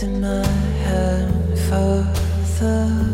holding my hand for the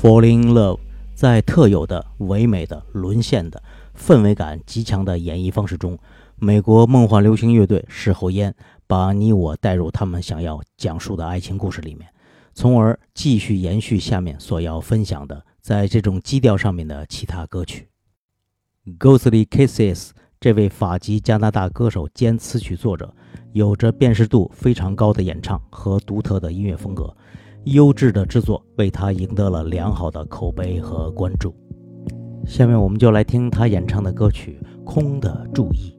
Falling in Love，在特有的唯美的、沦陷的、氛围感极强的演绎方式中，美国梦幻流行乐队事后烟把你我带入他们想要讲述的爱情故事里面，从而继续延续下面所要分享的在这种基调上面的其他歌曲。Ghostly Kisses 这位法籍加拿大歌手兼词曲作者，有着辨识度非常高的演唱和独特的音乐风格。优质的制作为他赢得了良好的口碑和关注。下面我们就来听他演唱的歌曲《空的注意》。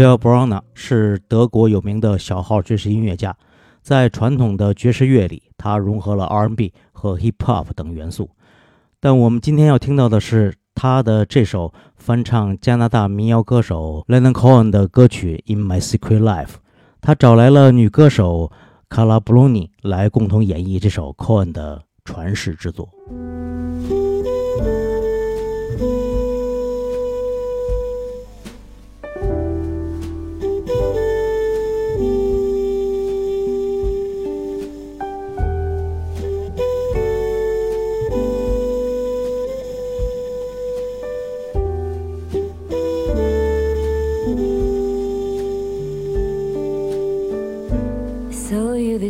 Michael Brauner 是德国有名的小号爵士音乐家，在传统的爵士乐里，他融合了 R&B 和 Hip Hop 等元素。但我们今天要听到的是他的这首翻唱加拿大民谣歌手 Leonard Cohen 的歌曲《In My Secret Life》。他找来了女歌手卡拉布隆尼来共同演绎这首 Cohen 的传世之作。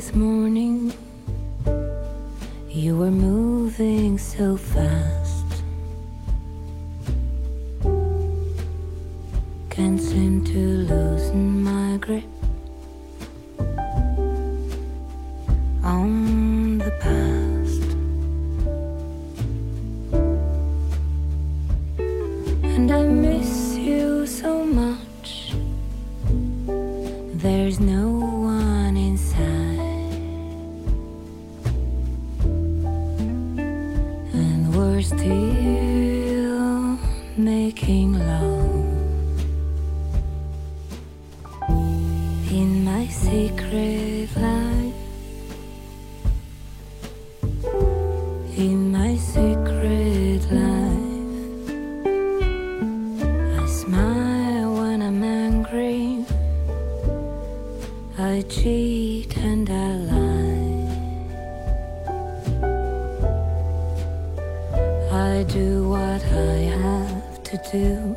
This morning. You were moving so fast. Cheat and I lie. I do what I have to do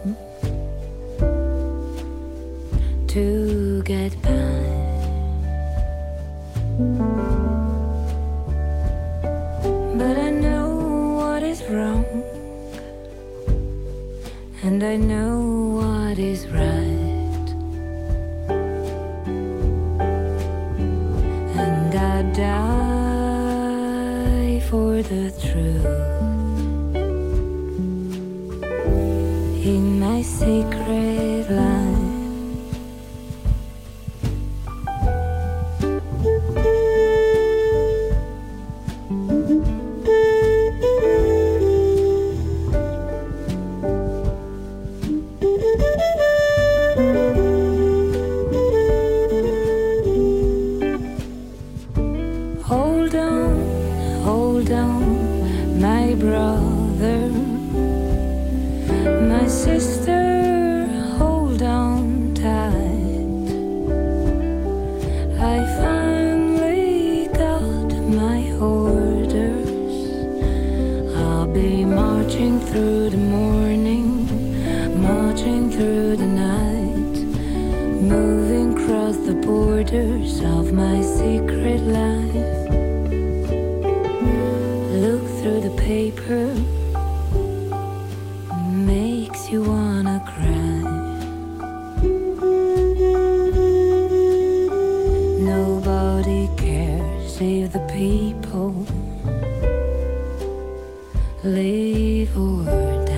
live or die.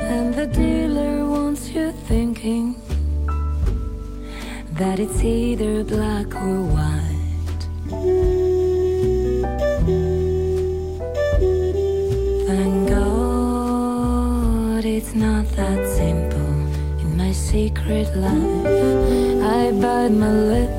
And the dealer wants you thinking that it's either black or white. Thank God it's not that simple. In my secret life, I bite my lip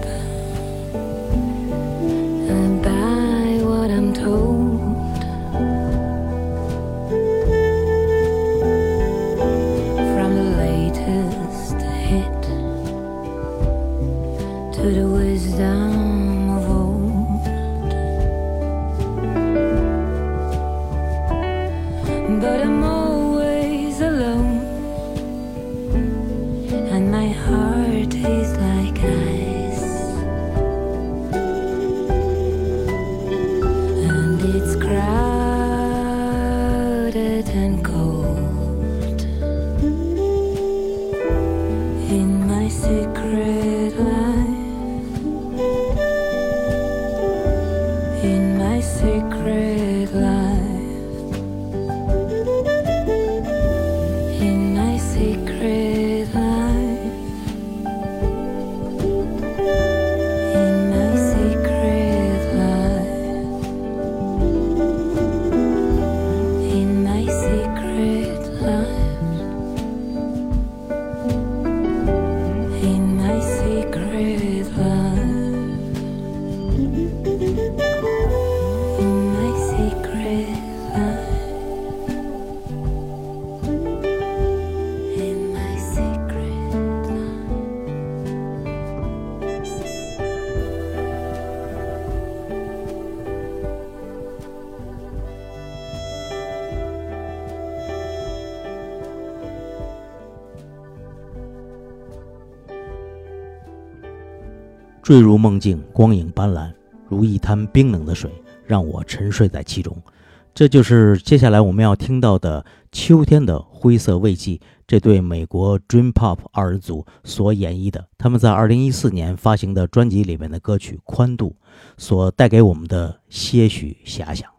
坠入梦境，光影斑斓，如一滩冰冷的水，让我沉睡在其中。这就是接下来我们要听到的《秋天的灰色慰藉》这对美国 Dream Pop 二人组所演绎的，他们在2014年发行的专辑里面的歌曲《宽度》所带给我们的些许遐想。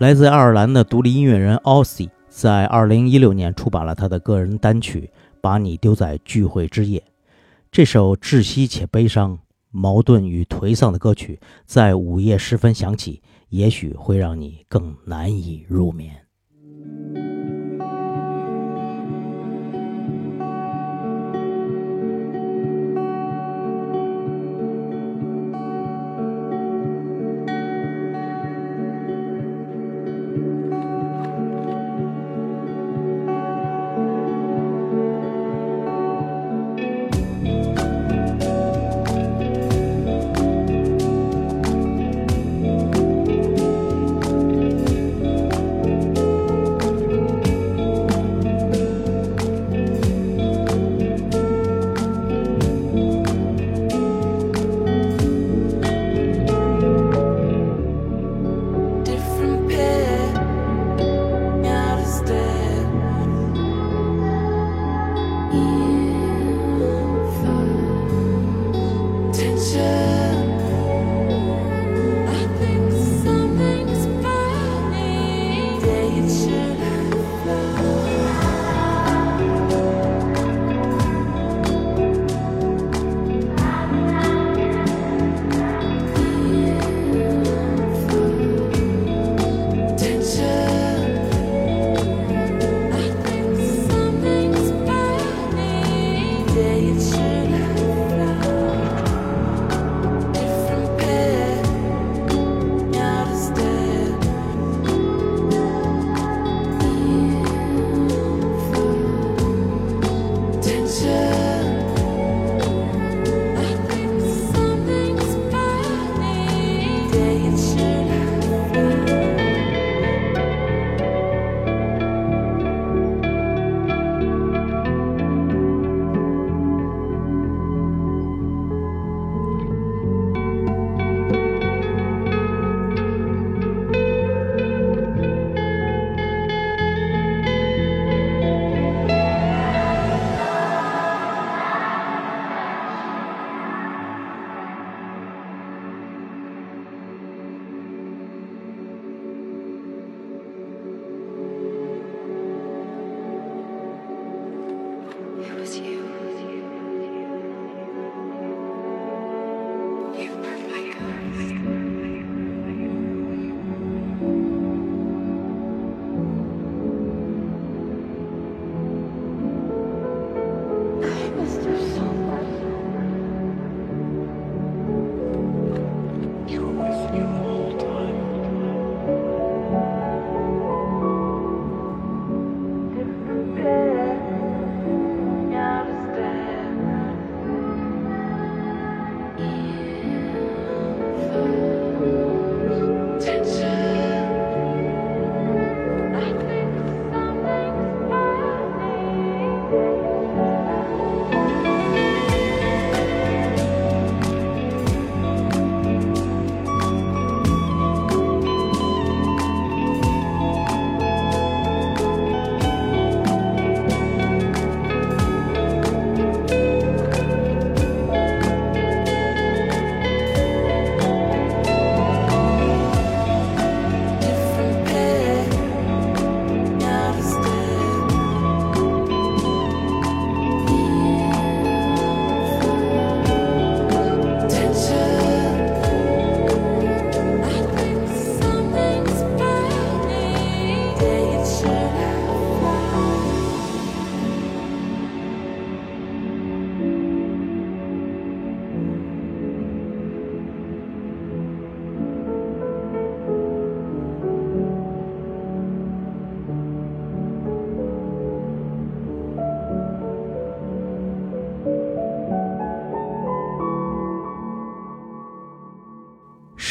来自爱尔兰的独立音乐人 o s s i 在2016年出版了他的个人单曲《把你丢在聚会之夜》。这首窒息且悲伤、矛盾与颓丧的歌曲，在午夜时分响起，也许会让你更难以入眠。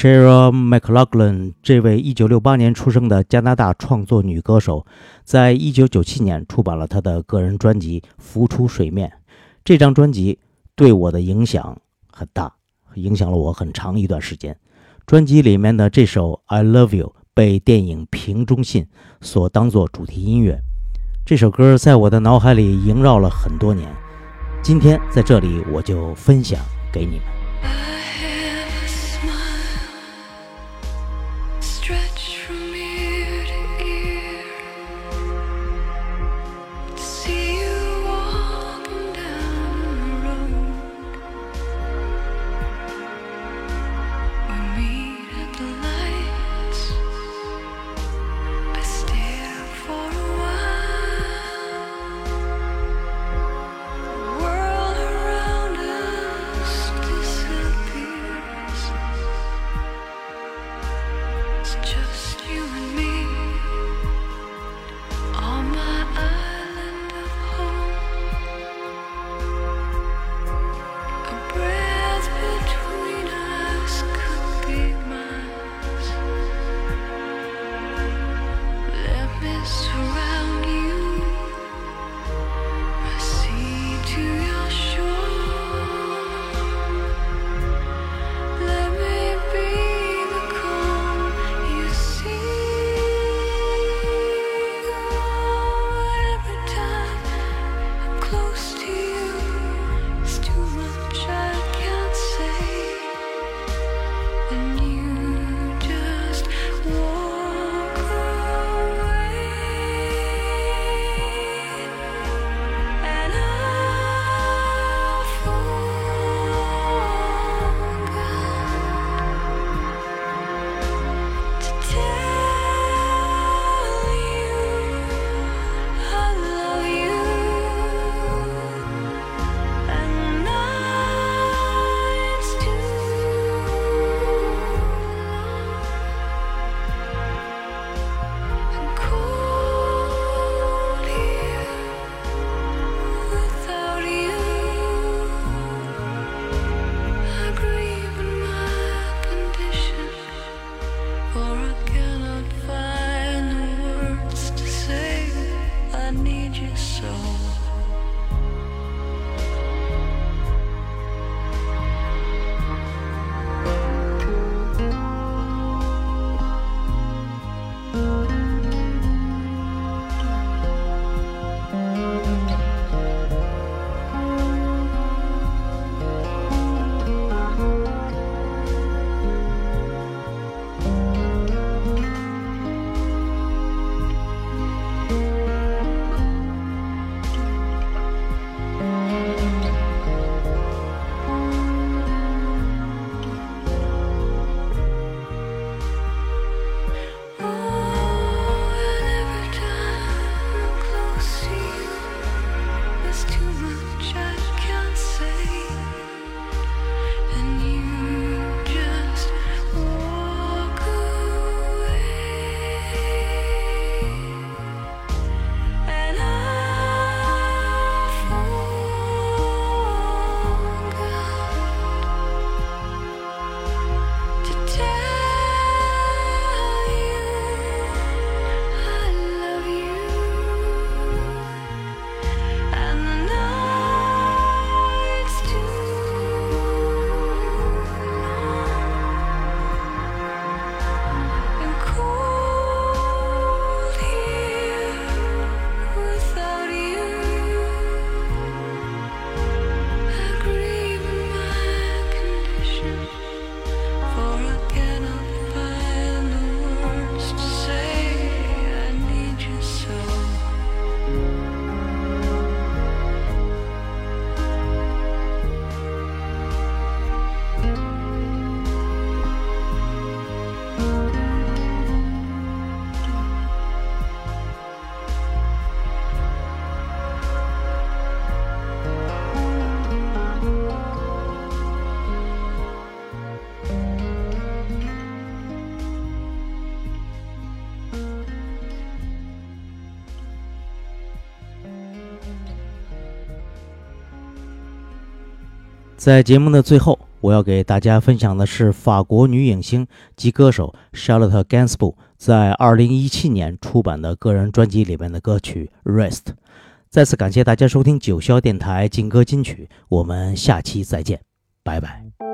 Shara McLaughlin 这位1968年出生的加拿大创作女歌手，在1997年出版了她的个人专辑《浮出水面》。这张专辑对我的影响很大，影响了我很长一段时间。专辑里面的这首《I Love You》被电影《瓶中信》所当作主题音乐。这首歌在我的脑海里萦绕了很多年。今天在这里我就分享给你们。在节目的最后，我要给大家分享的是法国女影星及歌手 Charlotte g a n s b o u r g 在2017年出版的个人专辑里面的歌曲《Rest》。再次感谢大家收听九霄电台劲歌金曲，我们下期再见，拜拜。